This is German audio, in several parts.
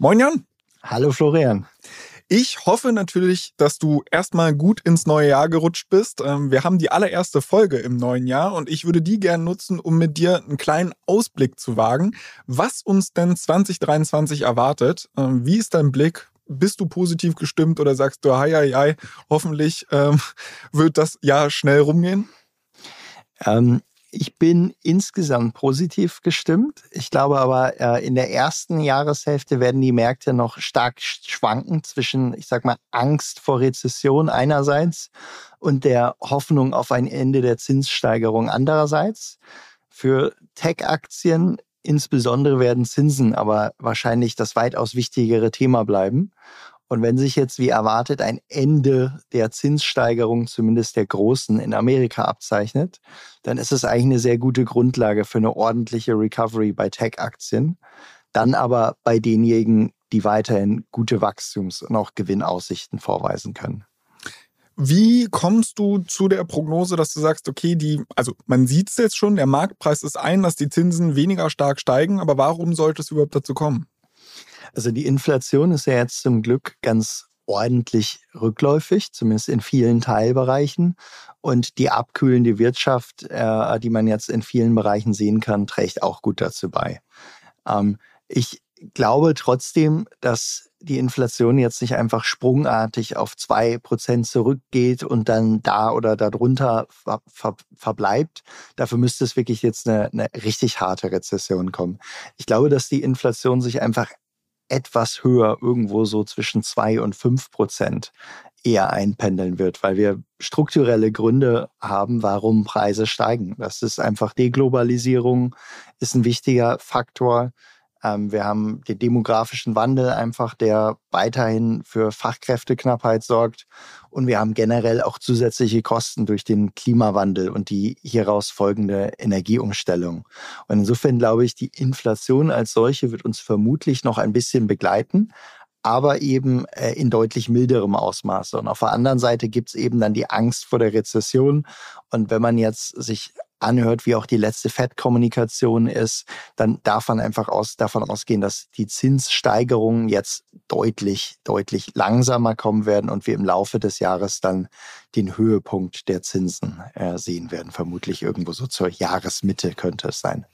Moin Jan. Hallo Florian. Ich hoffe natürlich, dass du erstmal gut ins neue Jahr gerutscht bist. Ähm, wir haben die allererste Folge im neuen Jahr und ich würde die gerne nutzen, um mit dir einen kleinen Ausblick zu wagen, was uns denn 2023 erwartet. Ähm, wie ist dein Blick? Bist du positiv gestimmt oder sagst du, hei, hei, hei, hoffentlich ähm, wird das Jahr schnell rumgehen? Ähm, ich bin insgesamt positiv gestimmt. Ich glaube aber, äh, in der ersten Jahreshälfte werden die Märkte noch stark schwanken zwischen, ich sag mal, Angst vor Rezession einerseits und der Hoffnung auf ein Ende der Zinssteigerung andererseits. Für Tech-Aktien insbesondere werden Zinsen aber wahrscheinlich das weitaus wichtigere Thema bleiben. Und wenn sich jetzt wie erwartet ein Ende der Zinssteigerung, zumindest der großen, in Amerika abzeichnet, dann ist es eigentlich eine sehr gute Grundlage für eine ordentliche Recovery bei Tech-Aktien. Dann aber bei denjenigen, die weiterhin gute Wachstums- und auch Gewinnaussichten vorweisen können. Wie kommst du zu der Prognose, dass du sagst, okay, die, also man sieht es jetzt schon, der Marktpreis ist ein, dass die Zinsen weniger stark steigen, aber warum sollte es überhaupt dazu kommen? Also die Inflation ist ja jetzt zum Glück ganz ordentlich rückläufig, zumindest in vielen Teilbereichen. Und die abkühlende Wirtschaft, äh, die man jetzt in vielen Bereichen sehen kann, trägt auch gut dazu bei. Ähm, ich glaube trotzdem, dass die Inflation jetzt nicht einfach sprungartig auf zwei Prozent zurückgeht und dann da oder darunter ver ver verbleibt. Dafür müsste es wirklich jetzt eine, eine richtig harte Rezession kommen. Ich glaube, dass die Inflation sich einfach etwas höher, irgendwo so zwischen zwei und fünf Prozent eher einpendeln wird, weil wir strukturelle Gründe haben, warum Preise steigen. Das ist einfach Deglobalisierung, ist ein wichtiger Faktor. Ähm, wir haben den demografischen Wandel einfach, der weiterhin für Fachkräfteknappheit sorgt. Und wir haben generell auch zusätzliche Kosten durch den Klimawandel und die hieraus folgende Energieumstellung. Und insofern glaube ich, die Inflation als solche wird uns vermutlich noch ein bisschen begleiten aber eben äh, in deutlich milderem Ausmaße. Und auf der anderen Seite gibt es eben dann die Angst vor der Rezession. Und wenn man jetzt sich anhört, wie auch die letzte FED-Kommunikation ist, dann darf man einfach aus, davon ausgehen, dass die Zinssteigerungen jetzt deutlich, deutlich langsamer kommen werden und wir im Laufe des Jahres dann den Höhepunkt der Zinsen äh, sehen werden. Vermutlich irgendwo so zur Jahresmitte könnte es sein.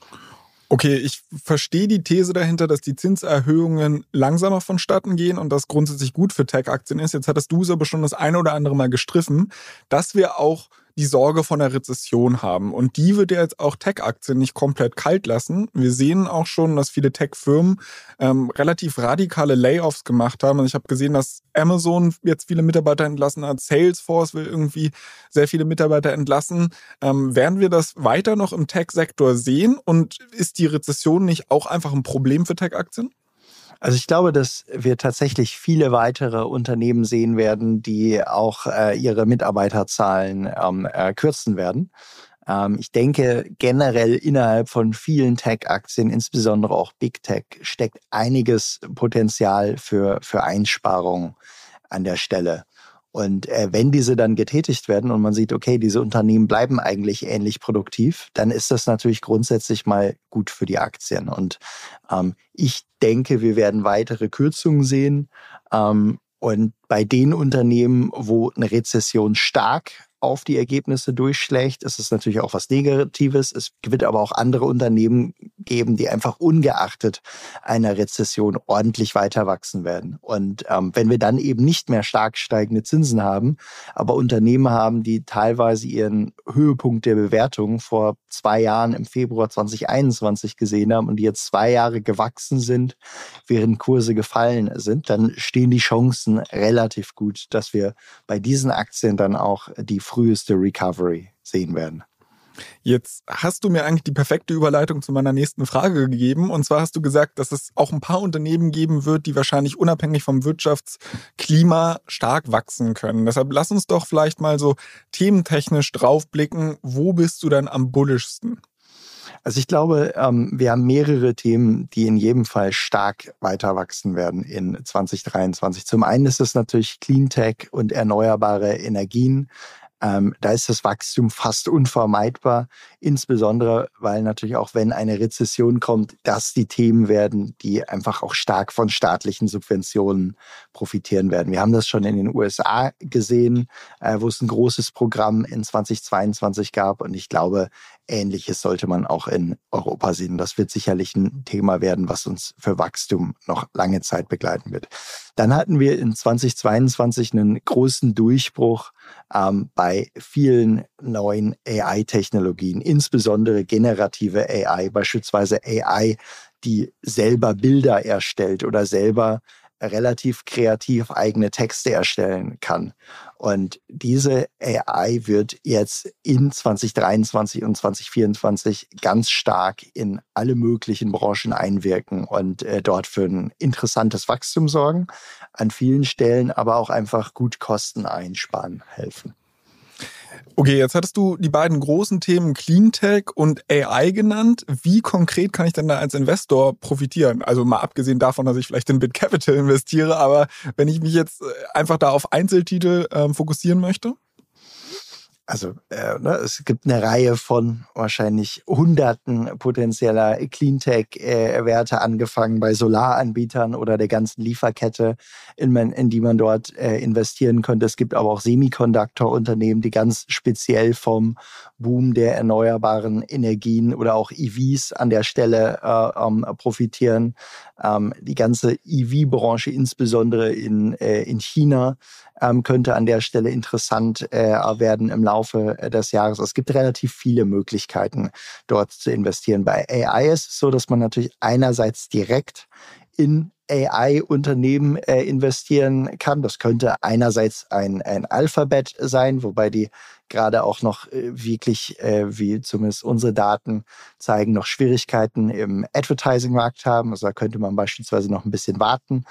Okay, ich verstehe die These dahinter, dass die Zinserhöhungen langsamer vonstatten gehen und das grundsätzlich gut für Tech-Aktien ist. Jetzt hattest du es aber schon das eine oder andere Mal gestriffen, dass wir auch die Sorge von der Rezession haben. Und die wird ja jetzt auch Tech-Aktien nicht komplett kalt lassen. Wir sehen auch schon, dass viele Tech-Firmen ähm, relativ radikale Layoffs gemacht haben. Und ich habe gesehen, dass Amazon jetzt viele Mitarbeiter entlassen hat. Salesforce will irgendwie sehr viele Mitarbeiter entlassen. Ähm, werden wir das weiter noch im Tech-Sektor sehen? Und ist die Rezession nicht auch einfach ein Problem für Tech-Aktien? Also ich glaube, dass wir tatsächlich viele weitere Unternehmen sehen werden, die auch äh, ihre Mitarbeiterzahlen ähm, äh, kürzen werden. Ähm, ich denke, generell innerhalb von vielen Tech-Aktien, insbesondere auch Big Tech, steckt einiges Potenzial für, für Einsparungen an der Stelle. Und äh, wenn diese dann getätigt werden und man sieht, okay, diese Unternehmen bleiben eigentlich ähnlich produktiv, dann ist das natürlich grundsätzlich mal gut für die Aktien. Und ähm, ich denke, wir werden weitere Kürzungen sehen. Ähm, und bei den Unternehmen, wo eine Rezession stark auf die Ergebnisse durchschlägt, ist natürlich auch was Negatives. Es wird aber auch andere Unternehmen geben, die einfach ungeachtet einer Rezession ordentlich weiter wachsen werden. Und ähm, wenn wir dann eben nicht mehr stark steigende Zinsen haben, aber Unternehmen haben, die teilweise ihren Höhepunkt der Bewertung vor zwei Jahren im Februar 2021 gesehen haben und die jetzt zwei Jahre gewachsen sind, während Kurse gefallen sind, dann stehen die Chancen relativ gut, dass wir bei diesen Aktien dann auch die früheste Recovery sehen werden. Jetzt hast du mir eigentlich die perfekte Überleitung zu meiner nächsten Frage gegeben. Und zwar hast du gesagt, dass es auch ein paar Unternehmen geben wird, die wahrscheinlich unabhängig vom Wirtschaftsklima stark wachsen können. Deshalb lass uns doch vielleicht mal so thementechnisch draufblicken. Wo bist du denn am bullischsten? Also ich glaube, ähm, wir haben mehrere Themen, die in jedem Fall stark weiter wachsen werden in 2023. Zum einen ist es natürlich Cleantech und erneuerbare Energien. Ähm, da ist das Wachstum fast unvermeidbar, insbesondere weil natürlich auch wenn eine Rezession kommt, das die Themen werden, die einfach auch stark von staatlichen Subventionen profitieren werden. Wir haben das schon in den USA gesehen, äh, wo es ein großes Programm in 2022 gab und ich glaube, Ähnliches sollte man auch in Europa sehen. Das wird sicherlich ein Thema werden, was uns für Wachstum noch lange Zeit begleiten wird. Dann hatten wir in 2022 einen großen Durchbruch ähm, bei vielen neuen AI-Technologien, insbesondere generative AI, beispielsweise AI, die selber Bilder erstellt oder selber relativ kreativ eigene Texte erstellen kann. Und diese AI wird jetzt in 2023 und 2024 ganz stark in alle möglichen Branchen einwirken und äh, dort für ein interessantes Wachstum sorgen, an vielen Stellen aber auch einfach gut Kosten einsparen helfen. Okay, jetzt hattest du die beiden großen Themen Cleantech und AI genannt. Wie konkret kann ich denn da als Investor profitieren? Also mal abgesehen davon, dass ich vielleicht in BitCapital investiere, aber wenn ich mich jetzt äh, einfach da auf Einzeltitel ähm, fokussieren möchte? Also äh, ne, es gibt eine Reihe von wahrscheinlich Hunderten potenzieller Cleantech-Werte, angefangen bei Solaranbietern oder der ganzen Lieferkette, in, man, in die man dort äh, investieren könnte. Es gibt aber auch Semiconductor-Unternehmen, die ganz speziell vom Boom der erneuerbaren Energien oder auch EVs an der Stelle äh, ähm, profitieren. Ähm, die ganze EV-Branche, insbesondere in, äh, in China, ähm, könnte an der Stelle interessant äh, werden im Laufe äh, des Jahres. Es gibt relativ viele Möglichkeiten, dort zu investieren. Bei AI ist es so, dass man natürlich einerseits direkt in AI-Unternehmen äh, investieren kann. Das könnte einerseits ein, ein Alphabet sein, wobei die gerade auch noch äh, wirklich, äh, wie zumindest unsere Daten zeigen, noch Schwierigkeiten im Advertising-Markt haben. Also da könnte man beispielsweise noch ein bisschen warten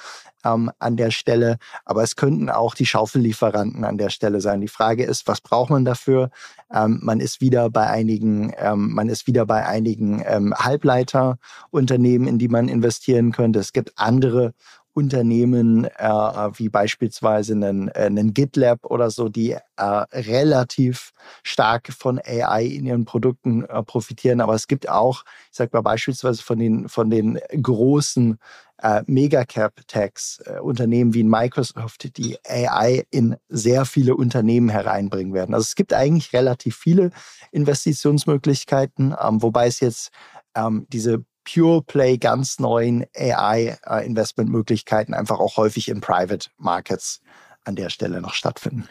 ähm, an der Stelle. Aber es könnten auch die Schaufellieferanten an der Stelle sein. Die Frage ist, was braucht man dafür? Ähm, man ist wieder bei einigen, ähm, man ist wieder bei einigen ähm, Halbleiterunternehmen, in die man investieren könnte. Es gibt andere Unternehmen äh, wie beispielsweise einen, äh, einen GitLab oder so, die äh, relativ stark von AI in ihren Produkten äh, profitieren. Aber es gibt auch, ich sage mal beispielsweise von den, von den großen äh, Megacap-Tags, äh, Unternehmen wie Microsoft, die AI in sehr viele Unternehmen hereinbringen werden. Also es gibt eigentlich relativ viele Investitionsmöglichkeiten, ähm, wobei es jetzt ähm, diese Pure Play ganz neuen AI-Investmentmöglichkeiten einfach auch häufig in Private Markets an der Stelle noch stattfinden.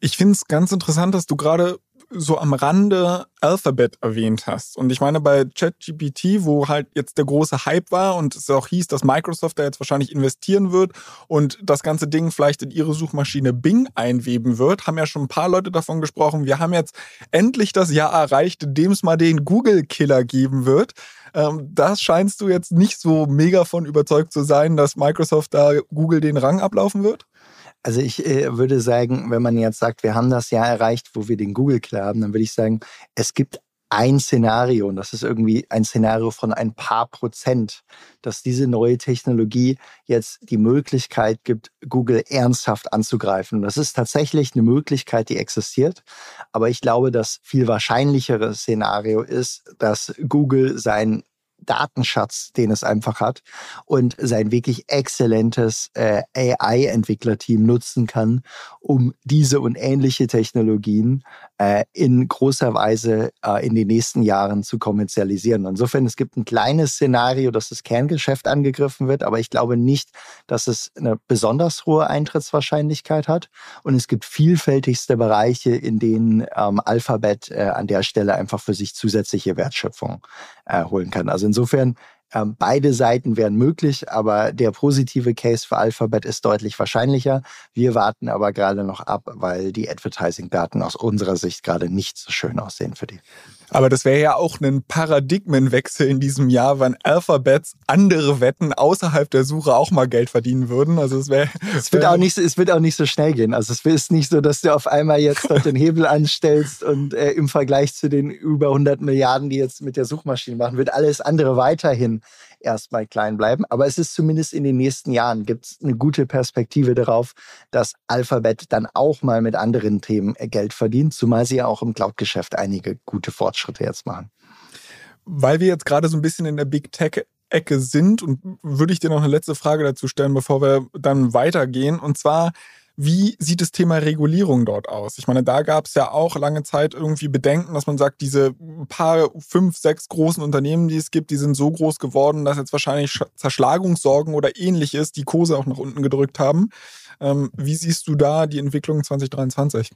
Ich finde es ganz interessant, dass du gerade so am Rande Alphabet erwähnt hast. Und ich meine, bei ChatGPT, wo halt jetzt der große Hype war und es auch hieß, dass Microsoft da jetzt wahrscheinlich investieren wird und das ganze Ding vielleicht in ihre Suchmaschine Bing einweben wird, haben ja schon ein paar Leute davon gesprochen. Wir haben jetzt endlich das Jahr erreicht, in dem es mal den Google-Killer geben wird. Ähm, das scheinst du jetzt nicht so mega von überzeugt zu sein, dass Microsoft da Google den Rang ablaufen wird? Also ich äh, würde sagen, wenn man jetzt sagt, wir haben das Jahr erreicht, wo wir den Google-Killer haben, dann würde ich sagen, es gibt ein Szenario, und das ist irgendwie ein Szenario von ein paar Prozent, dass diese neue Technologie jetzt die Möglichkeit gibt, Google ernsthaft anzugreifen. Und das ist tatsächlich eine Möglichkeit, die existiert. Aber ich glaube, das viel wahrscheinlichere Szenario ist, dass Google sein Datenschatz, den es einfach hat und sein wirklich exzellentes äh, AI-Entwicklerteam nutzen kann, um diese und ähnliche Technologien äh, in großer Weise äh, in den nächsten Jahren zu kommerzialisieren. Insofern, es gibt ein kleines Szenario, dass das Kerngeschäft angegriffen wird, aber ich glaube nicht, dass es eine besonders hohe Eintrittswahrscheinlichkeit hat. Und es gibt vielfältigste Bereiche, in denen ähm, Alphabet äh, an der Stelle einfach für sich zusätzliche Wertschöpfung äh, holen kann. Also insofern, ähm, beide Seiten wären möglich, aber der positive Case für Alphabet ist deutlich wahrscheinlicher. Wir warten aber gerade noch ab, weil die Advertising-Daten aus unserer Sicht gerade nicht so schön aussehen für die. Aber das wäre ja auch ein Paradigmenwechsel in diesem Jahr, wenn Alphabets andere Wetten außerhalb der Suche auch mal Geld verdienen würden. Also es wäre. Es wird auch nicht, es wird auch nicht so schnell gehen. Also es ist nicht so, dass du auf einmal jetzt dort den Hebel anstellst und äh, im Vergleich zu den über 100 Milliarden, die jetzt mit der Suchmaschine machen, wird alles andere weiterhin erstmal klein bleiben. Aber es ist zumindest in den nächsten Jahren gibt es eine gute Perspektive darauf, dass Alphabet dann auch mal mit anderen Themen äh, Geld verdient, zumal sie ja auch im Cloud-Geschäft einige gute Fortschritte jetzt machen. Weil wir jetzt gerade so ein bisschen in der Big Tech Ecke sind und würde ich dir noch eine letzte Frage dazu stellen, bevor wir dann weitergehen. Und zwar, wie sieht das Thema Regulierung dort aus? Ich meine, da gab es ja auch lange Zeit irgendwie Bedenken, dass man sagt, diese paar, fünf, sechs großen Unternehmen, die es gibt, die sind so groß geworden, dass jetzt wahrscheinlich Zerschlagungssorgen oder ähnliches die Kurse auch nach unten gedrückt haben. Ähm, wie siehst du da die Entwicklung 2023?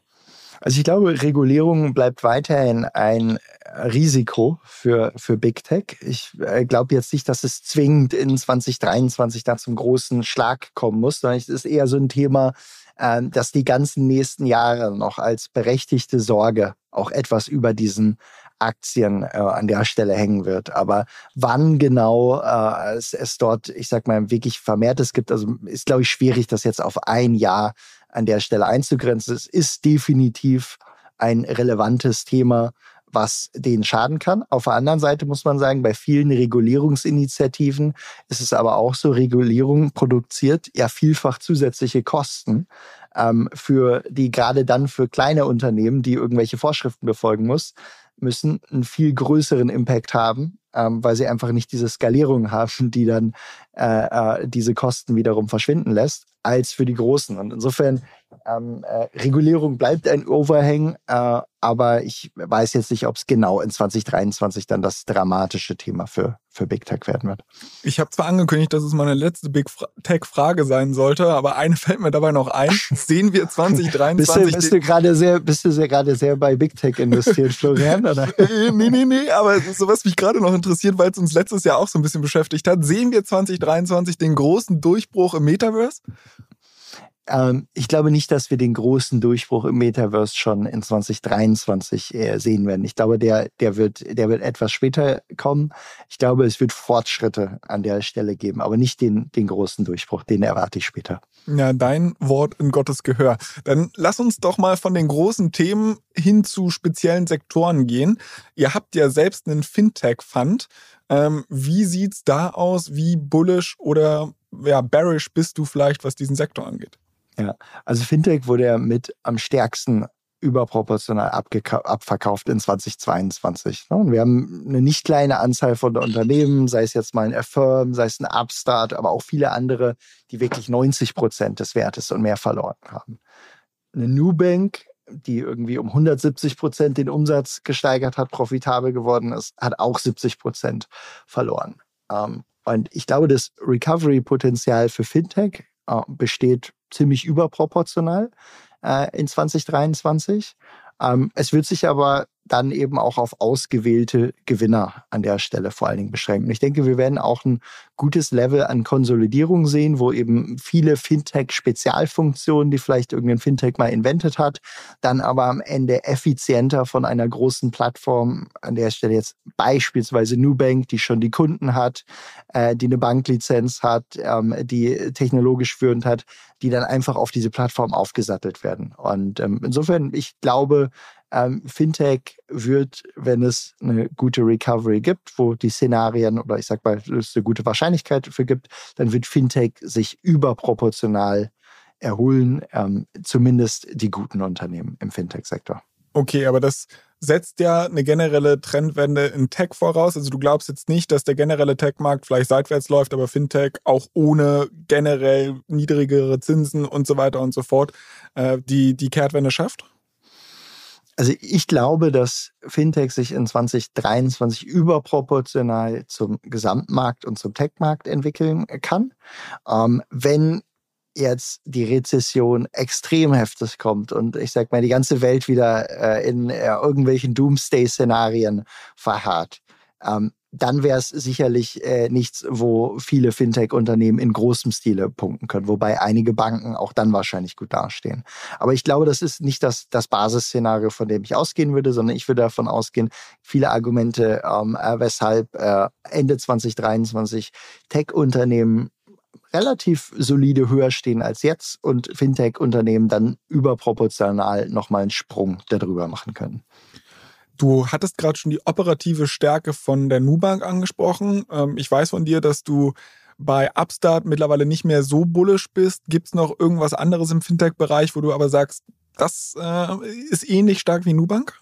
Also ich glaube, Regulierung bleibt weiterhin ein Risiko für, für Big Tech. Ich äh, glaube jetzt nicht, dass es zwingend in 2023 da zum großen Schlag kommen muss, sondern es ist eher so ein Thema, dass die ganzen nächsten Jahre noch als berechtigte Sorge auch etwas über diesen Aktien äh, an der Stelle hängen wird. Aber wann genau äh, es, es dort, ich sag mal, wirklich vermehrtes gibt, also ist, glaube ich, schwierig, das jetzt auf ein Jahr an der Stelle einzugrenzen. Es ist definitiv ein relevantes Thema, was denen schaden kann. Auf der anderen Seite muss man sagen, bei vielen Regulierungsinitiativen ist es aber auch so, Regulierung produziert ja vielfach zusätzliche Kosten ähm, für die gerade dann für kleine Unternehmen, die irgendwelche Vorschriften befolgen muss, müssen einen viel größeren Impact haben, ähm, weil sie einfach nicht diese Skalierung haben, die dann äh, äh, diese Kosten wiederum verschwinden lässt, als für die Großen. Und insofern ähm, äh, Regulierung bleibt ein Overhang, äh, aber ich weiß jetzt nicht, ob es genau in 2023 dann das dramatische Thema für, für Big Tech werden wird. Ich habe zwar angekündigt, dass es meine letzte Big Tech-Frage sein sollte, aber eine fällt mir dabei noch ein. Sehen wir 2023... bist du, du gerade sehr, bist du sehr, gerade sehr bei Big Tech investiert, Florian? Oder? Äh, nee, nee, nee, aber so was mich gerade noch interessiert, weil es uns letztes Jahr auch so ein bisschen beschäftigt hat. Sehen wir 2023 den großen Durchbruch im Metaverse? Ähm, ich glaube nicht, dass wir den großen Durchbruch im Metaverse schon in 2023 äh, sehen werden. Ich glaube, der, der, wird, der wird etwas später kommen. Ich glaube, es wird Fortschritte an der Stelle geben, aber nicht den, den großen Durchbruch. Den erwarte ich später. Ja, dein Wort in Gottes Gehör. Dann lass uns doch mal von den großen Themen hin zu speziellen Sektoren gehen. Ihr habt ja selbst einen Fintech-Fund. Ähm, wie sieht's da aus? Wie bullish oder ja, bearish bist du vielleicht, was diesen Sektor angeht? Ja, also Fintech wurde ja mit am stärksten überproportional abverkauft in 2022. Ne? Und wir haben eine nicht kleine Anzahl von Unternehmen, sei es jetzt mal ein Affirm, sei es ein Upstart, aber auch viele andere, die wirklich 90 Prozent des Wertes und mehr verloren haben. Eine Nubank, die irgendwie um 170 Prozent den Umsatz gesteigert hat, profitabel geworden ist, hat auch 70 Prozent verloren. Ähm, und ich glaube, das Recovery-Potenzial für Fintech äh, besteht ziemlich überproportional äh, in 2023. Ähm, es wird sich aber dann eben auch auf ausgewählte Gewinner an der Stelle vor allen Dingen beschränken. Ich denke, wir werden auch ein gutes Level an Konsolidierung sehen, wo eben viele Fintech-Spezialfunktionen, die vielleicht irgendein Fintech mal inventet hat, dann aber am Ende effizienter von einer großen Plattform, an der Stelle jetzt beispielsweise Nubank, die schon die Kunden hat, äh, die eine Banklizenz hat, ähm, die technologisch führend hat, die dann einfach auf diese Plattform aufgesattelt werden. Und ähm, insofern, ich glaube, ähm, Fintech wird, wenn es eine gute Recovery gibt, wo die Szenarien oder ich sag mal, es eine gute Wahrscheinlichkeit dafür gibt, dann wird Fintech sich überproportional erholen, ähm, zumindest die guten Unternehmen im Fintech-Sektor. Okay, aber das setzt ja eine generelle Trendwende in Tech voraus. Also du glaubst jetzt nicht, dass der generelle Tech-Markt vielleicht seitwärts läuft, aber Fintech auch ohne generell niedrigere Zinsen und so weiter und so fort äh, die, die Kehrtwende schafft? Also ich glaube, dass Fintech sich in 2023 überproportional zum Gesamtmarkt und zum Tech-Markt entwickeln kann. Ähm, wenn jetzt die Rezession extrem heftig kommt und ich sag mal, die ganze Welt wieder äh, in äh, irgendwelchen Doomsday-Szenarien verharrt, ähm, dann wäre es sicherlich äh, nichts, wo viele Fintech-Unternehmen in großem Stile punkten können, wobei einige Banken auch dann wahrscheinlich gut dastehen. Aber ich glaube, das ist nicht das, das Basisszenario, von dem ich ausgehen würde, sondern ich würde davon ausgehen, viele Argumente, ähm, äh, weshalb äh, Ende 2023 Tech-Unternehmen relativ solide höher stehen als jetzt und Fintech-Unternehmen dann überproportional nochmal einen Sprung darüber machen können. Du hattest gerade schon die operative Stärke von der Nubank angesprochen. Ähm, ich weiß von dir, dass du bei Upstart mittlerweile nicht mehr so bullish bist. Gibt es noch irgendwas anderes im Fintech-Bereich, wo du aber sagst, das äh, ist ähnlich stark wie Nubank?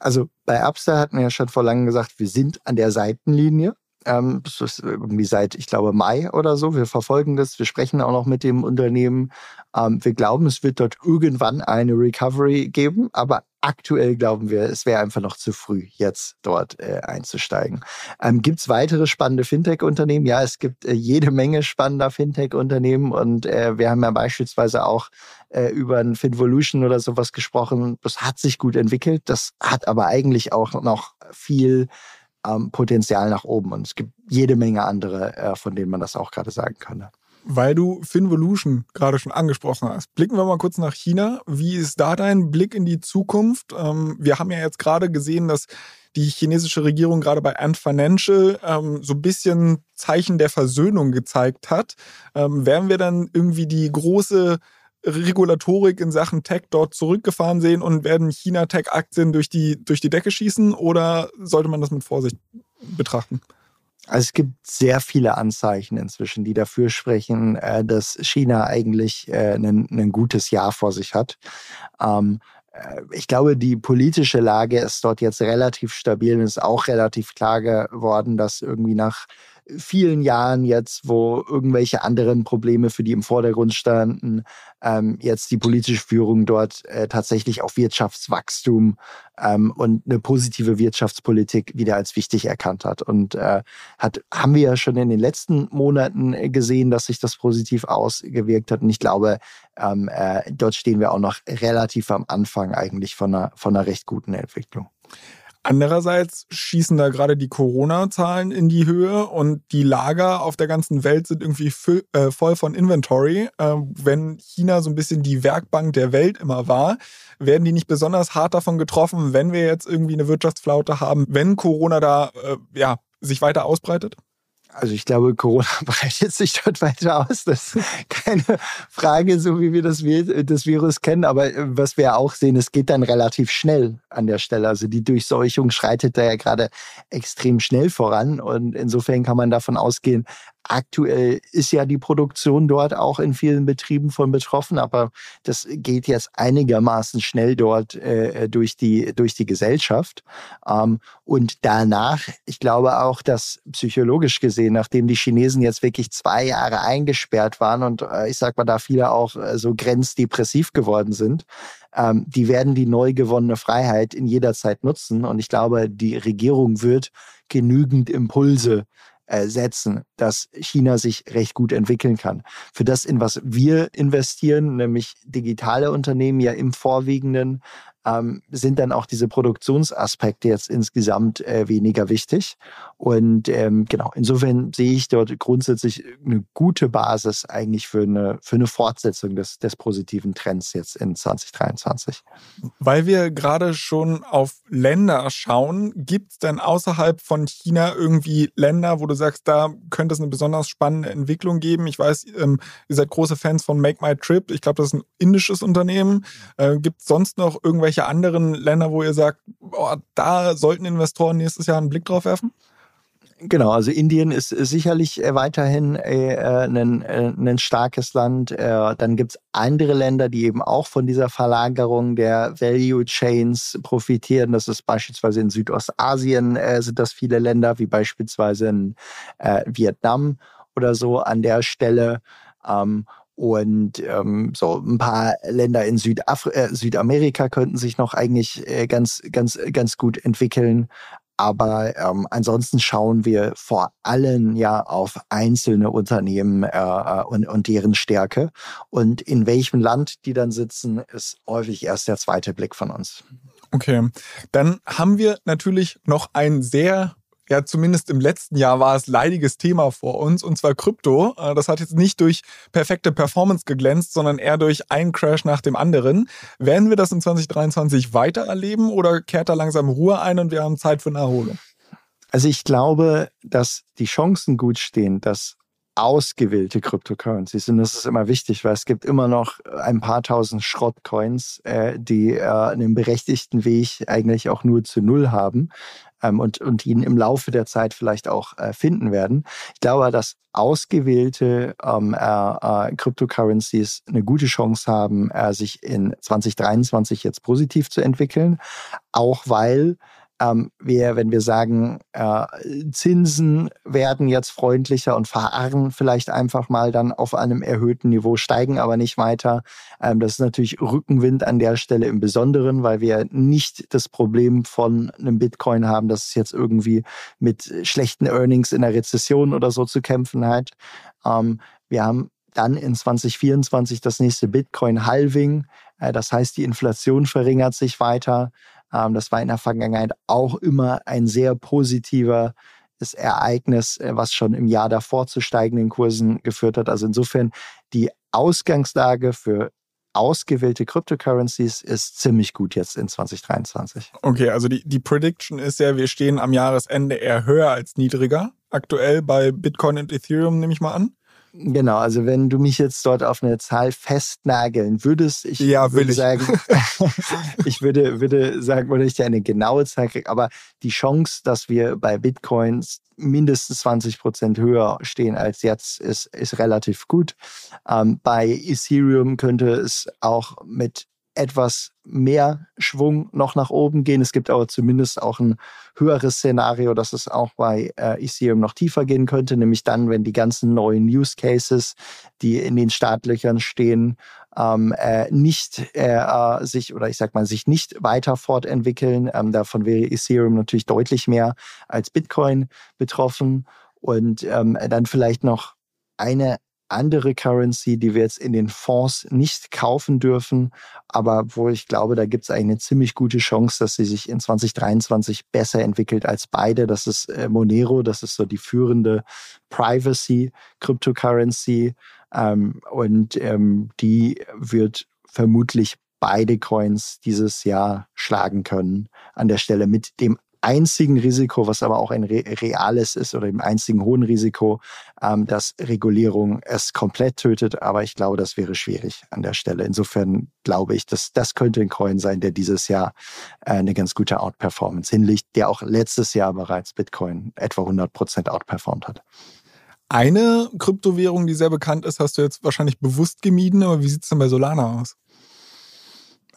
Also bei Upstart hatten wir ja schon vor langem gesagt, wir sind an der Seitenlinie. Ähm, das ist irgendwie seit, ich glaube, Mai oder so. Wir verfolgen das. Wir sprechen auch noch mit dem Unternehmen. Ähm, wir glauben, es wird dort irgendwann eine Recovery geben, aber aktuell glauben wir, es wäre einfach noch zu früh, jetzt dort äh, einzusteigen. Ähm, gibt es weitere spannende Fintech-Unternehmen? Ja, es gibt äh, jede Menge spannender Fintech-Unternehmen und äh, wir haben ja beispielsweise auch äh, über ein Finvolution oder sowas gesprochen. Das hat sich gut entwickelt, das hat aber eigentlich auch noch viel ähm, Potenzial nach oben und es gibt jede Menge andere, äh, von denen man das auch gerade sagen könnte. Weil du Finvolution gerade schon angesprochen hast. Blicken wir mal kurz nach China. Wie ist da dein Blick in die Zukunft? Ähm, wir haben ja jetzt gerade gesehen, dass die chinesische Regierung gerade bei Ant Financial ähm, so ein bisschen Zeichen der Versöhnung gezeigt hat. Ähm, werden wir dann irgendwie die große Regulatorik in Sachen Tech dort zurückgefahren sehen und werden China-Tech-Aktien durch die, durch die Decke schießen oder sollte man das mit Vorsicht betrachten? Also es gibt sehr viele Anzeichen inzwischen, die dafür sprechen, äh, dass China eigentlich äh, ein, gutes Jahr vor sich hat. Ähm, äh, ich glaube, die politische Lage ist dort jetzt relativ stabil und ist auch relativ klar geworden, dass irgendwie nach vielen Jahren jetzt, wo irgendwelche anderen Probleme für die im Vordergrund standen, ähm, jetzt die politische Führung dort äh, tatsächlich auf Wirtschaftswachstum ähm, und eine positive Wirtschaftspolitik wieder als wichtig erkannt hat. Und äh, hat, haben wir ja schon in den letzten Monaten gesehen, dass sich das positiv ausgewirkt hat. Und ich glaube, ähm, äh, dort stehen wir auch noch relativ am Anfang eigentlich von einer, von einer recht guten Entwicklung. Andererseits schießen da gerade die Corona-Zahlen in die Höhe und die Lager auf der ganzen Welt sind irgendwie äh, voll von Inventory. Äh, wenn China so ein bisschen die Werkbank der Welt immer war, werden die nicht besonders hart davon getroffen, wenn wir jetzt irgendwie eine Wirtschaftsflaute haben, wenn Corona da äh, ja, sich weiter ausbreitet? Also ich glaube, Corona breitet sich dort weiter aus. Das ist keine Frage, so wie wir das, das Virus kennen. Aber äh, was wir auch sehen, es geht dann relativ schnell an der Stelle. Also die Durchseuchung schreitet da ja gerade extrem schnell voran. Und insofern kann man davon ausgehen, Aktuell ist ja die Produktion dort auch in vielen Betrieben von betroffen, aber das geht jetzt einigermaßen schnell dort äh, durch, die, durch die Gesellschaft. Ähm, und danach, ich glaube auch, dass psychologisch gesehen, nachdem die Chinesen jetzt wirklich zwei Jahre eingesperrt waren und äh, ich sag mal, da viele auch äh, so grenzdepressiv geworden sind, ähm, die werden die neu gewonnene Freiheit in jeder Zeit nutzen. Und ich glaube, die Regierung wird genügend Impulse äh, setzen, dass China sich recht gut entwickeln kann. Für das, in was wir investieren, nämlich digitale Unternehmen ja im Vorwiegenden, ähm, sind dann auch diese Produktionsaspekte jetzt insgesamt äh, weniger wichtig. Und ähm, genau, insofern sehe ich dort grundsätzlich eine gute Basis eigentlich für eine, für eine Fortsetzung des, des positiven Trends jetzt in 2023. Weil wir gerade schon auf Länder schauen, gibt es denn außerhalb von China irgendwie Länder, wo du sagst, da könnte es eine besonders spannende Entwicklung geben? Ich weiß, ähm, ihr seid große Fans von Make My Trip. Ich glaube, das ist ein indisches Unternehmen. Äh, gibt es sonst noch irgendwelche anderen Länder, wo ihr sagt, boah, da sollten Investoren nächstes Jahr einen Blick drauf werfen? Genau, also Indien ist sicherlich äh, weiterhin äh, ein, äh, ein starkes Land. Dann gibt es andere Länder, die eben auch von dieser Verlagerung der Value Chains profitieren. Das ist beispielsweise in Südostasien sind das viele Länder, wie beispielsweise in Vietnam oder so an der Stelle. Ähm, und ähm, so ein paar Länder in Südafri äh, Südamerika könnten sich noch eigentlich äh, ganz, ganz, ganz gut entwickeln. Aber ähm, ansonsten schauen wir vor allem ja auf einzelne Unternehmen äh, äh, und, und deren Stärke. Und in welchem Land die dann sitzen, ist häufig erst der zweite Blick von uns. Okay, dann haben wir natürlich noch ein sehr ja, zumindest im letzten Jahr war es leidiges Thema vor uns, und zwar Krypto. Äh, das hat jetzt nicht durch perfekte Performance geglänzt, sondern eher durch einen Crash nach dem anderen. Werden wir das in 2023 weiter erleben oder kehrt da langsam Ruhe ein und wir haben Zeit für eine Erholung? Also ich glaube, dass die Chancen gut stehen, dass ausgewählte Cryptocurrencies. Und das ist immer wichtig, weil es gibt immer noch ein paar tausend Schrottcoins, äh, die äh, einen berechtigten Weg eigentlich auch nur zu Null haben ähm, und, und ihn im Laufe der Zeit vielleicht auch äh, finden werden. Ich glaube, dass ausgewählte ähm, äh, äh, Cryptocurrencies eine gute Chance haben, äh, sich in 2023 jetzt positiv zu entwickeln, auch weil ähm, wir, wenn wir sagen, äh, Zinsen werden jetzt freundlicher und verharren vielleicht einfach mal dann auf einem erhöhten Niveau, steigen aber nicht weiter. Ähm, das ist natürlich Rückenwind an der Stelle im Besonderen, weil wir nicht das Problem von einem Bitcoin haben, dass es jetzt irgendwie mit schlechten Earnings in der Rezession oder so zu kämpfen hat. Ähm, wir haben dann in 2024 das nächste Bitcoin-Halving. Äh, das heißt, die Inflation verringert sich weiter. Ähm, das war in der Vergangenheit auch immer ein sehr positiver Ereignis, äh, was schon im Jahr davor zu steigenden Kursen geführt hat. Also insofern die Ausgangslage für ausgewählte Cryptocurrencies ist ziemlich gut jetzt in 2023. Okay, also die, die Prediction ist ja, wir stehen am Jahresende eher höher als niedriger. Aktuell bei Bitcoin und Ethereum nehme ich mal an. Genau, also wenn du mich jetzt dort auf eine Zahl festnageln würdest, ich ja, würde ich. sagen, ich würde, würde sagen, würde ich dir eine genaue Zahl kriegen, aber die Chance, dass wir bei Bitcoins mindestens 20 Prozent höher stehen als jetzt, ist, ist relativ gut. Ähm, bei Ethereum könnte es auch mit etwas mehr Schwung noch nach oben gehen. Es gibt aber zumindest auch ein höheres Szenario, dass es auch bei äh, Ethereum noch tiefer gehen könnte, nämlich dann, wenn die ganzen neuen Use Cases, die in den Startlöchern stehen, ähm, äh, nicht äh, äh, sich oder ich sag mal sich nicht weiter fortentwickeln. Ähm, davon wäre Ethereum natürlich deutlich mehr als Bitcoin betroffen und ähm, dann vielleicht noch eine andere Currency, die wir jetzt in den Fonds nicht kaufen dürfen, aber wo ich glaube, da gibt es eine ziemlich gute Chance, dass sie sich in 2023 besser entwickelt als beide. Das ist äh, Monero, das ist so die führende Privacy Cryptocurrency ähm, und ähm, die wird vermutlich beide Coins dieses Jahr schlagen können an der Stelle mit dem einzigen Risiko, was aber auch ein re reales ist oder dem einzigen hohen Risiko, ähm, dass Regulierung es komplett tötet. Aber ich glaube, das wäre schwierig an der Stelle. Insofern glaube ich, dass das könnte ein Coin sein, der dieses Jahr äh, eine ganz gute Outperformance hinlegt, der auch letztes Jahr bereits Bitcoin etwa 100 Prozent outperformt hat. Eine Kryptowährung, die sehr bekannt ist, hast du jetzt wahrscheinlich bewusst gemieden, aber wie sieht es denn bei Solana aus?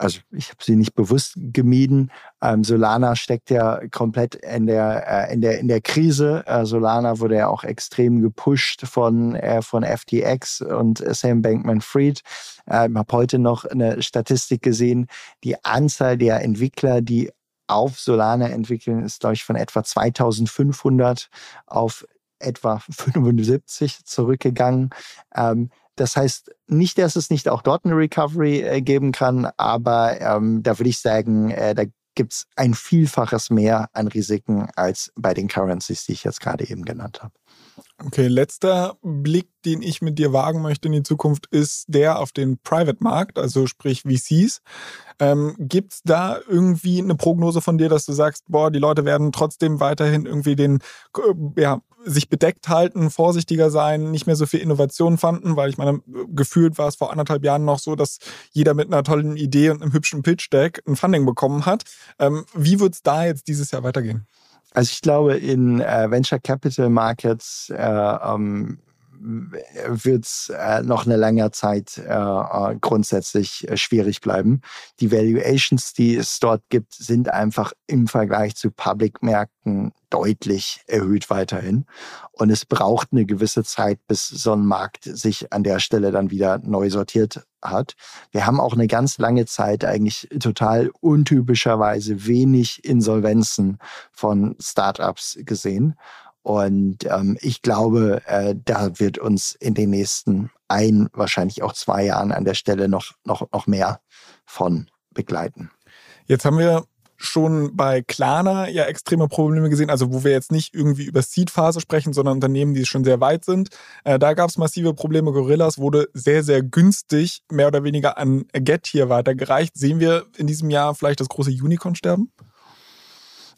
Also ich habe sie nicht bewusst gemieden. Ähm, Solana steckt ja komplett in der, äh, in der, in der Krise. Äh, Solana wurde ja auch extrem gepusht von, äh, von FTX und Sam Bankman-Fried. Ähm, ich habe heute noch eine Statistik gesehen. Die Anzahl der Entwickler, die auf Solana entwickeln, ist, glaube ich, von etwa 2500 auf etwa 75 zurückgegangen. Ähm, das heißt nicht, dass es nicht auch dort eine Recovery äh, geben kann, aber ähm, da würde ich sagen, äh, da gibt es ein Vielfaches mehr an Risiken als bei den Currencies, die ich jetzt gerade eben genannt habe. Okay, letzter Blick, den ich mit dir wagen möchte in die Zukunft, ist der auf den Private-Markt, also sprich VCs. Ähm, Gibt es da irgendwie eine Prognose von dir, dass du sagst, boah, die Leute werden trotzdem weiterhin irgendwie den, äh, ja, sich bedeckt halten, vorsichtiger sein, nicht mehr so viel Innovation fanden, weil ich meine, gefühlt war es vor anderthalb Jahren noch so, dass jeder mit einer tollen Idee und einem hübschen Pitch-Deck ein Funding bekommen hat. Ähm, wie wird es da jetzt dieses Jahr weitergehen? Also ich glaube, in äh, Venture Capital Markets äh, ähm, wird es äh, noch eine lange Zeit äh, äh, grundsätzlich äh, schwierig bleiben. Die Valuations, die es dort gibt, sind einfach im Vergleich zu Public-Märkten deutlich erhöht weiterhin. Und es braucht eine gewisse Zeit, bis so ein Markt sich an der Stelle dann wieder neu sortiert hat. Wir haben auch eine ganz lange Zeit eigentlich total untypischerweise wenig Insolvenzen von Startups gesehen. Und ähm, ich glaube, äh, da wird uns in den nächsten ein, wahrscheinlich auch zwei Jahren an der Stelle noch, noch, noch mehr von begleiten. Jetzt haben wir schon bei Klarna ja extreme Probleme gesehen, also wo wir jetzt nicht irgendwie über Seed-Phase sprechen, sondern Unternehmen, die schon sehr weit sind. Äh, da gab es massive Probleme. Gorillas wurde sehr, sehr günstig, mehr oder weniger an Get hier weitergereicht. Sehen wir in diesem Jahr vielleicht das große Unicorn-Sterben?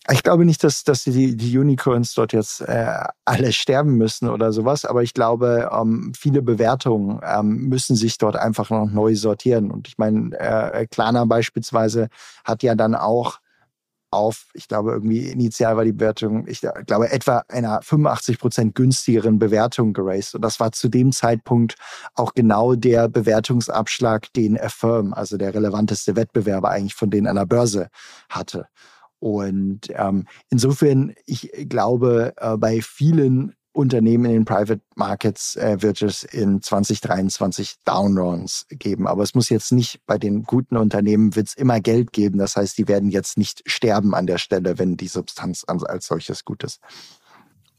Ich glaube nicht, dass, dass die, die Unicorns dort jetzt äh, alle sterben müssen oder sowas, aber ich glaube, ähm, viele Bewertungen ähm, müssen sich dort einfach noch neu sortieren. Und ich meine, äh, Klarna beispielsweise hat ja dann auch auf, ich glaube, irgendwie initial war die Bewertung, ich glaube, etwa einer 85 Prozent günstigeren Bewertung geraced. Und das war zu dem Zeitpunkt auch genau der Bewertungsabschlag, den Affirm, also der relevanteste Wettbewerber eigentlich von denen an der Börse hatte. Und ähm, insofern, ich glaube, äh, bei vielen Unternehmen in den Private Markets äh, wird es in 2023 Downrounds geben. Aber es muss jetzt nicht bei den guten Unternehmen wird es immer Geld geben. Das heißt, die werden jetzt nicht sterben an der Stelle, wenn die Substanz als solches gut ist.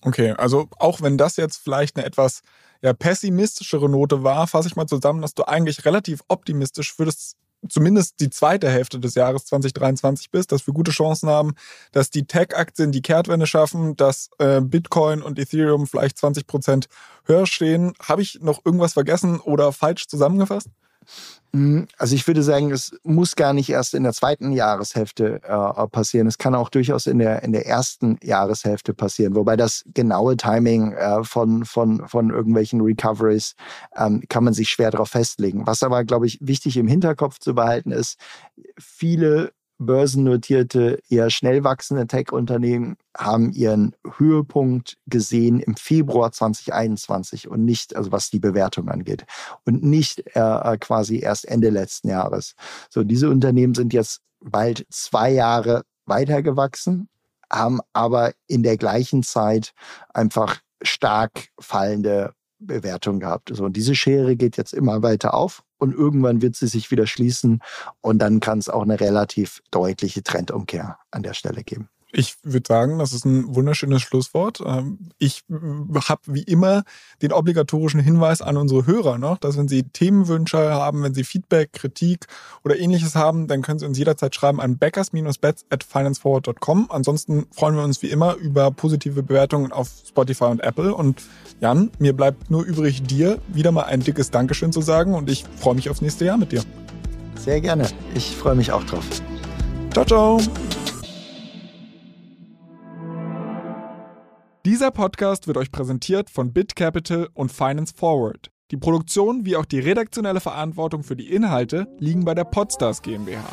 Okay, also auch wenn das jetzt vielleicht eine etwas ja, pessimistischere Note war, fasse ich mal zusammen, dass du eigentlich relativ optimistisch für das zumindest die zweite Hälfte des Jahres 2023 bist, dass wir gute Chancen haben, dass die Tech-Aktien die Kehrtwende schaffen, dass äh, Bitcoin und Ethereum vielleicht 20 Prozent höher stehen. Habe ich noch irgendwas vergessen oder falsch zusammengefasst? Mhm. Also ich würde sagen, es muss gar nicht erst in der zweiten Jahreshälfte äh, passieren. Es kann auch durchaus in der, in der ersten Jahreshälfte passieren. Wobei das genaue Timing äh, von, von, von irgendwelchen Recoveries ähm, kann man sich schwer darauf festlegen. Was aber, glaube ich, wichtig im Hinterkopf zu behalten ist, viele börsennotierte, eher schnell wachsende Tech-Unternehmen haben ihren Höhepunkt gesehen im Februar 2021 und nicht, also was die Bewertung angeht, und nicht äh, quasi erst Ende letzten Jahres. So, diese Unternehmen sind jetzt bald zwei Jahre weitergewachsen, haben aber in der gleichen Zeit einfach stark fallende Bewertung gehabt. So, und diese Schere geht jetzt immer weiter auf und irgendwann wird sie sich wieder schließen und dann kann es auch eine relativ deutliche Trendumkehr an der Stelle geben. Ich würde sagen, das ist ein wunderschönes Schlusswort. Ähm, ich habe wie immer den obligatorischen Hinweis an unsere Hörer noch, dass wenn sie Themenwünsche haben, wenn sie Feedback, Kritik oder ähnliches haben, dann können sie uns jederzeit schreiben an backers-bets at financeforward.com. Ansonsten freuen wir uns wie immer über positive Bewertungen auf Spotify und Apple. Und Jan, mir bleibt nur übrig, dir wieder mal ein dickes Dankeschön zu sagen und ich freue mich aufs nächste Jahr mit dir. Sehr gerne. Ich freue mich auch drauf. Ciao, ciao. Dieser Podcast wird euch präsentiert von BitCapital und Finance Forward. Die Produktion wie auch die redaktionelle Verantwortung für die Inhalte liegen bei der Podstars GmbH.